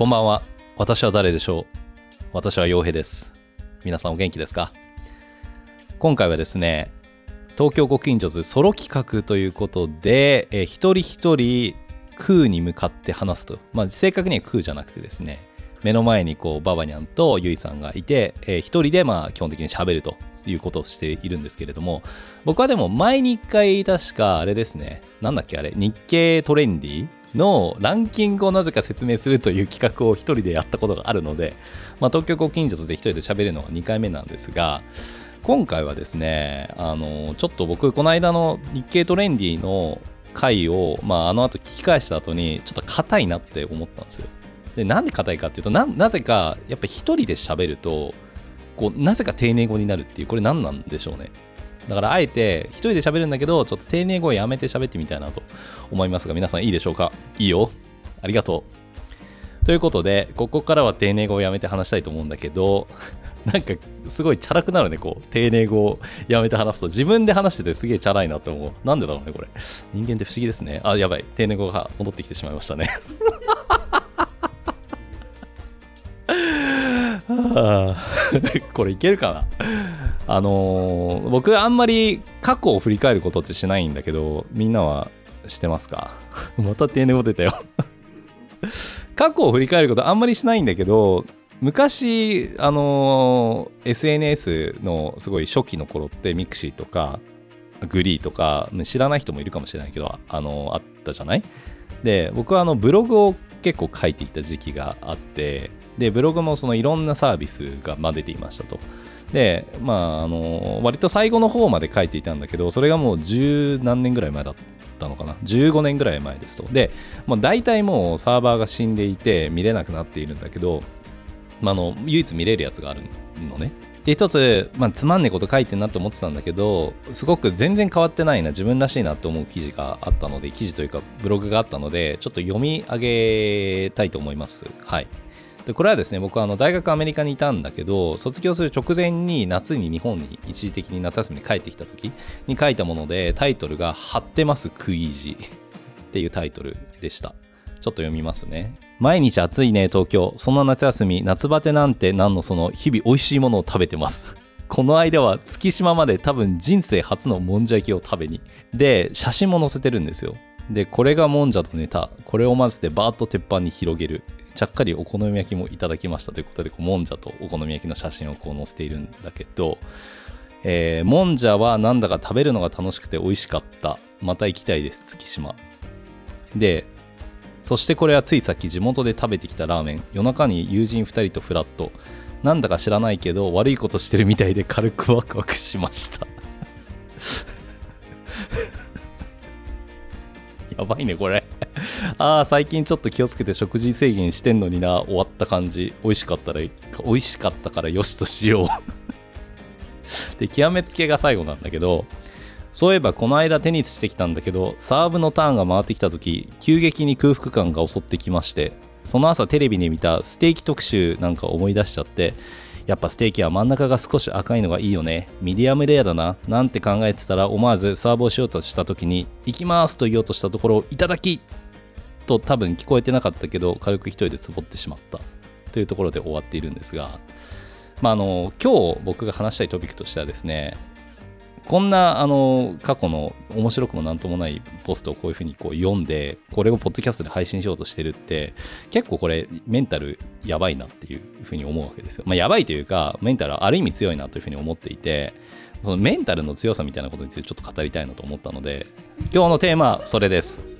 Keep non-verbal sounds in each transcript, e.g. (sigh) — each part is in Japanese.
こんばんは。私は誰でしょう？私は洋平です。皆さんお元気ですか？今回はですね、東京ご近所図ソロ企画ということで、えー一人一人空に向かって話すと。まあ正確には空じゃなくてですね、目の前にこうババニャンとユイさんがいて、えー一人でまあ基本的に喋るということをしているんですけれども、僕はでも前に一回確かあれですね、なんだっけあれ、日経トレンディのランキングをなぜか説明するという企画を一人でやったことがあるので、まあ、東京ご近所で一人で喋るのが2回目なんですが、今回はですね、あの、ちょっと僕、この間の日経トレンディの回を、まあ、あの後聞き返した後に、ちょっと硬いなって思ったんですよ。で、なんで硬いかっていうと、なぜか、やっぱ一人で喋ると、こう、なぜか丁寧語になるっていう、これ何なんでしょうね。だから、あえて、一人で喋るんだけど、ちょっと丁寧語をやめて喋ってみたいなと思いますが、皆さんいいでしょうか？いいよ。ありがとう。ということで、ここからは丁寧語をやめて話したいと思うんだけど、(laughs) なんかすごいチャラくなるね、こう。丁寧語をやめて話すと。自分で話しててすげえチャラいなって思う。なんでだろうね、これ。人間って不思議ですね。あ、やばい。丁寧語が戻ってきてしまいましたね。(laughs) (laughs) これいけるかな？あのー僕あんまり過去を振り返ることってしないんだけど、みんなはしてますか？(laughs) また丁寧語出たよ。(laughs) 過去を振り返ることあんまりしないんだけど昔あのー SNS のすごい初期の頃ってミクシーとかグリーとか知らない人もいるかもしれないけどあのーあったじゃない？で僕はあのブログを結構書いていた時期があってでブログもそのいろんなサービスがまあ出ていましたと。でまああの割と最後の方まで書いていたんだけどそれがもう十何年ぐらい前だったのかな。15年ぐらい前ですと。でもう大体もうサーバーが死んでいて見れなくなっているんだけど、ま、あの唯一見れるやつがあるのね。で一つ、まあ、つまんねえこと書いてんなと思ってたんだけどすごく全然変わってないな自分らしいなと思う記事があったので記事というかブログがあったのでちょっと読み上げたいと思います。はい。でこれはですね僕はあの大学アメリカにいたんだけど卒業する直前に夏に日本に一時的に夏休みに帰ってきた時に書いたものでタイトルが「張ってます食い意地」っていうタイトルでした。ちょっと読みますね。毎日暑いね東京。そんな夏休み夏バテなんてなんのその日々美味しいものを食べてます。この間は月島まで多分人生初のもんじゃ焼きを食べに。で写真も載せてるんですよ。でこれがもんじゃとネタ。これを混ぜてバーッと鉄板に広げる。ちゃっかりお好み焼きもいただきましたということでこうもんじゃとお好み焼きの写真をこう載せているんだけどえーもんじゃはなんだか食べるのが楽しくて美味しかった。また行きたいです月島。でそしてこれはついさっき地元で食べてきたラーメン。夜中に友人2人とフラット。なんだか知らないけど悪いことしてるみたいで軽くワクワクしました。(laughs) やばいねこれ。(laughs) ああ最近ちょっと気をつけて食事制限してんのにな終わった感じ。美味しかったら美味しかったからよしとしよう。(laughs) で極めつけが最後なんだけどそういえばこの間テニスしてきたんだけどサーブのターンが回ってきた時急激に空腹感が襲ってきましてその朝テレビで見たステーキ特集なんか思い出しちゃってやっぱステーキは真ん中が少し赤いのがいいよね。ミディアムレアだななんて考えてたら思わずサーブをしようとした時に行きますと言おうとしたところいただきと多分聞こえてなかったけど軽く一人でつぼってしまったというところで終わっているんですがまああの今日僕が話したいトピックとしてはですねこんなあの過去の面白くもなんともないポストをこういうふうにこう読んでこれをポッドキャストで配信しようとしてるって結構これメンタルやばいなっていうふうに思うわけですよ。まあやばいというかメンタルはある意味強いなというふうに思っていてそのメンタルの強さみたいなことについてちょっと語りたいなと思ったので今日のテーマはそれです。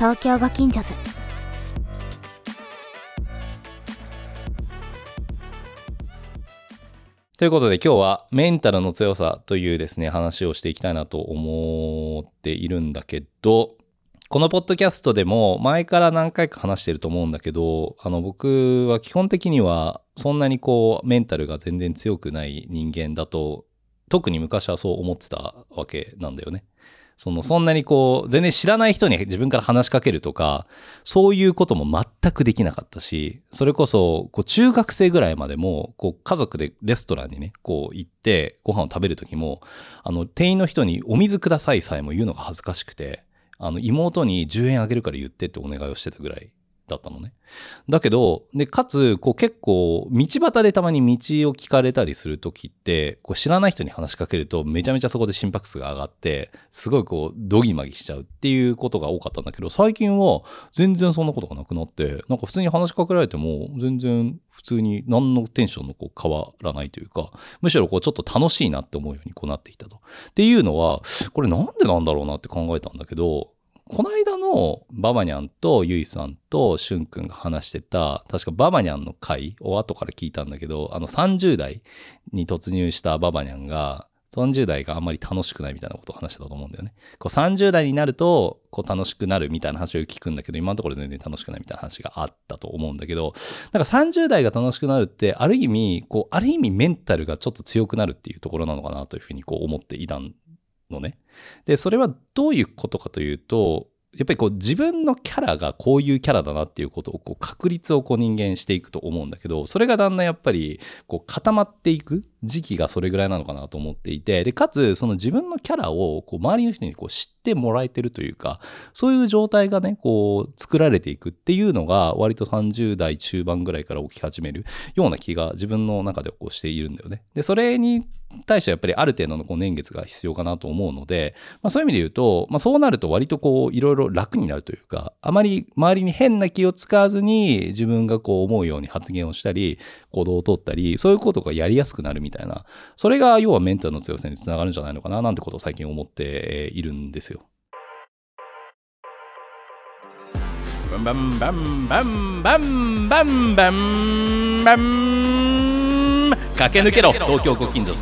東京ご近所図ということで今日はメンタルの強さというですね話をしていきたいなと思っているんだけどこのポッドキャストでも前から何回か話してると思うんだけど、あの僕は基本的にはそんなにこうメンタルが全然強くない人間だと、特に昔はそう思ってたわけなんだよね。その、そんなにこう、全然知らない人に自分から話しかけるとか、そういうことも全くできなかったし、それこそ、こう、中学生ぐらいまでも、こう、家族でレストランにね、こう、行って、ご飯を食べる時も、あの、店員の人にお水くださいさえも言うのが恥ずかしくて、あの、妹に10円あげるから言ってってお願いをしてたぐらいだったのね。だけど、で、かつ、こう結構、道端でたまに道を聞かれたりするときって、こう知らない人に話しかけると、めちゃめちゃそこで心拍数が上がって、すごいこう、ドギマギしちゃうっていうことが多かったんだけど、最近は全然そんなことがなくなって、なんか普通に話しかけられても、全然普通に何のテンションのこう変わらないというか、むしろこうちょっと楽しいなって思うようにこうなってきたと。っていうのは、これなんでなんだろうなって考えたんだけど、この間のババニャンとユイさんとシュン君が話してた、確かババニャンの回を後から聞いたんだけど、あの30代に突入したババニャンが、30代があんまり楽しくないみたいなことを話してたと思うんだよね。こう30代になるとこう楽しくなるみたいな話を聞くんだけど、今のところ全然楽しくないみたいな話があったと思うんだけど、なんか30代が楽しくなるって、ある意味、こう、ある意味メンタルがちょっと強くなるっていうところなのかなというふうにこう思っていたんのね。で、それはどういうことかというと、やっぱりこう自分のキャラがこういうキャラだなっていうことをこう確率をこう人間していくと思うんだけど、それがだんだんやっぱりこう固まっていく時期がそれぐらいなのかなと思っていて、で、かつその自分のキャラをこう周りの人にこう知ってもらえてるというか、そういう状態がね、こう作られていくっていうのが割と30代中盤ぐらいから起き始めるような気が自分の中でこうしているんだよね。で、それに対してやっぱりある程度のこう年月が必要かなと思うので、まあ、そういう意味で言うと、まあ、そうなると割とこういろいろ楽になるというか、あまり周りに変な気を使わずに自分がこう思うように発言をしたり、行動をとったり、そういうことがやりやすくなるみたいな、みたいなそれが要はメンタルの強さにつながるんじゃないのかななんてことを最近思っているんですよ。バンバンバンバンバンバンバンバン駆け抜けろ東京ご近所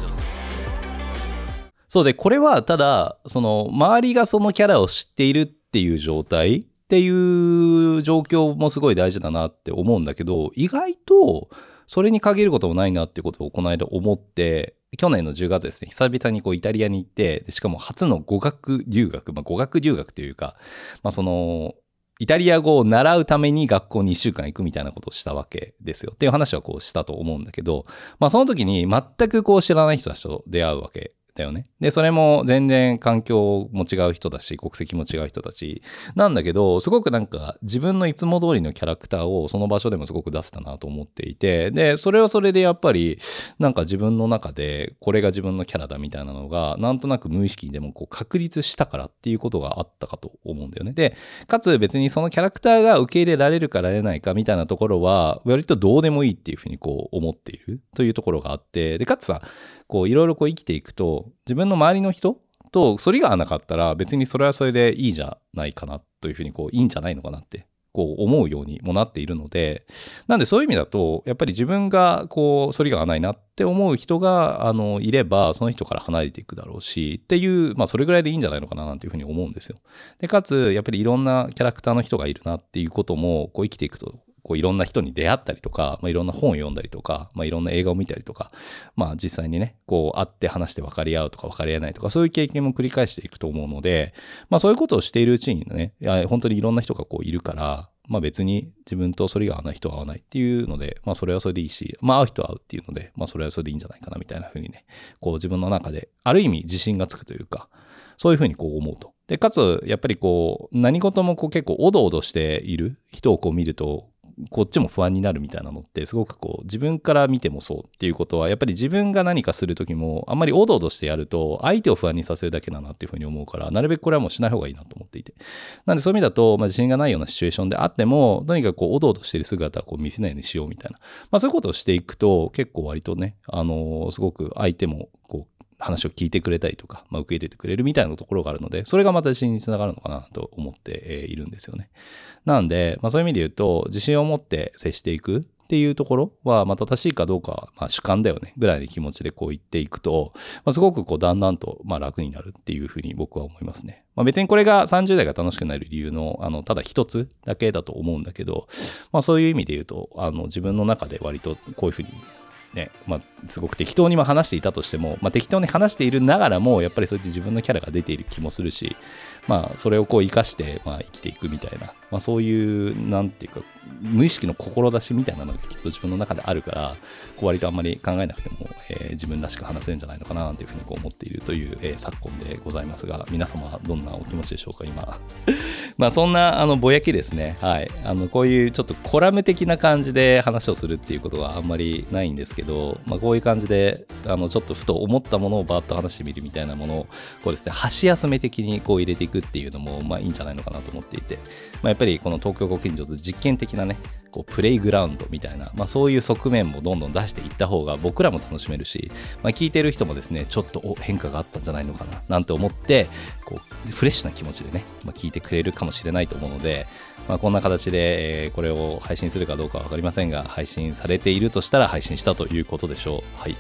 そうでこれはただその周りがそのキャラを知っているっていう状態っていう状況もすごい大事だなって思うんだけど意外とそれに限ることもないなってことをこの間思って去年の10月ですね、久々にこうイタリアに行って、しかも初の語学留学、まあ、語学留学というか、まあ、その、イタリア語を習うために学校に1週間行くみたいなことをしたわけですよ。っていう話はこうしたと思うんだけど、まあその時に全くこう知らない人たちと出会うわけだよね。で、それも全然環境も違う人だし、国籍も違う人たちなんだけど、すごくなんか自分のいつも通りのキャラクターをその場所でもすごく出せたなと思っていて、で、それはそれでやっぱりなんか自分の中でこれが自分のキャラだみたいなのが、なんとなく無意識にでもこう確立したからっていうことがあったかと思うんだよね。で、かつ別にそのキャラクターが受け入れられるかられないかみたいなところは、割とどうでもいいっていうふうにこう思っているというところがあって、で、かつさ、こういろいろこう生きていくと自分の周りの人と反りが合わなかったら別にそれはそれでいいじゃないかなというふうにこういいんじゃないのかなってこう思うようにもなっているのでなんでそういう意味だとやっぱり自分がこう反りが合わないなって思う人があのいればその人から離れていくだろうしっていうまあそれぐらいでいいんじゃないのかななんていうふうに思うんですよ。でかつやっぱりいろんなキャラクターの人がいるなっていうこともこう生きていくとこういろんな人に出会ったりとか、まあ、いろんな本を読んだりとか、まあ、いろんな映画を見たりとか、まあ、実際にね、こう会って話して分かり合うとか分かり合えないとか、そういう経験も繰り返していくと思うので、まあ、そういうことをしているうちにね、いや本当にいろんな人がこういるから、まあ別に自分とそれが合わない人は合わないっていうので、まあそれはそれでいいし、まあ合う人は合うっていうので、まあそれはそれでいいんじゃないかなみたいな風にね、こう自分の中で、ある意味自信がつくというか、そういう風にこう思うと。で、かつ、やっぱりこう、何事もこう結構おどおどしている人をこう見ると、こっちも不安になるみたいなのってすごくこう自分から見てもそうっていうことはやっぱり自分が何かする時もあんまりおどおどしてやると相手を不安にさせるだけだなっていうふうに思うからなるべくこれはもうしない方がいいなと思っていて。なんでそういう意味だと、まあ、自信がないようなシチュエーションであってもとにかくこうおどおどしてる姿をこう見せないようにしようみたいな、まあ、そういうことをしていくと結構割とねあのー、すごく相手もこう話を聞いてくれたりとか、まあ、受け入れてくれるみたいなところがあるので、それがまた自信につながるのかなと思っているんですよね。なんで、まあ、そういう意味で言うと、自信を持って接していくっていうところは、まあ、正しいかどうか、まあ、主観だよね、ぐらいの気持ちでこう言っていくと、まあ、すごくこう、だんだんと、まあ、楽になるっていうふうに僕は思いますね。まあ、別にこれが30代が楽しくなる理由の、あの、ただ一つだけだと思うんだけど、まあ、そういう意味で言うと、あの、自分の中で割とこういうふうにね、まあ、すごく適当に話していたとしても、まあ、適当に話しているながらも、やっぱりそうやって自分のキャラが出ている気もするし、まあ、それをこう生かして、まあ、生きていくみたいな、まあ、そういう、なんていうか、無意識の志みたいなのがきっと自分の中であるから、こう割とあんまり考えなくても、えー、自分らしく話せるんじゃないのかなというふうにこう思っているという、えー、昨今でございますが、皆様どんなお気持ちでしょうか、今。(laughs) まあ、そんな、あの、ぼやきですね。はい。あの、こういうちょっとコラム的な感じで話をするっていうことはあんまりないんですけど、まあ、こういう感じで、あの、ちょっとふと思ったものをバーッと話してみるみたいなものを、こうですね、箸休め的にこう入れていくっていうのも、まあいいんじゃないのかなと思っていて、まあ、やっぱりこの東京ご近所図実験的なね、こうプレイグラウンドみたいな、まあ、そういう側面もどんどん出していった方が僕らも楽しめるし、まあ、聞いてる人もですねちょっと変化があったんじゃないのかななんて思ってこうフレッシュな気持ちでね、まあ、聞いてくれるかもしれないと思うので、まあ、こんな形で、え、これを配信するかどうかは分かりませんが配信されているとしたら配信したということでしょう。はい。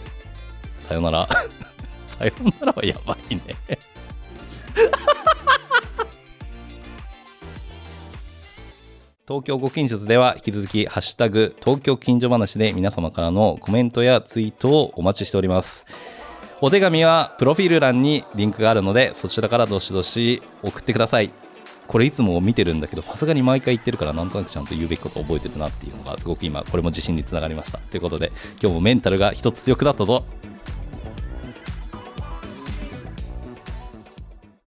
さよなら。(laughs) さよならはやばいね。東京ご近所では引き続き、ハッシュタグ、東京近所話で皆様からのコメントやツイートをお待ちしております。お手紙はプロフィール欄にリンクがあるので、そちらからどしどし送ってください。これいつも見てるんだけど、さすがに毎回言ってるから、なんとなくちゃんと言うべきことを覚えてるなっていうのが、すごく今、これも自信につながりました。ということで、今日もメンタルが一つ強くなったぞ。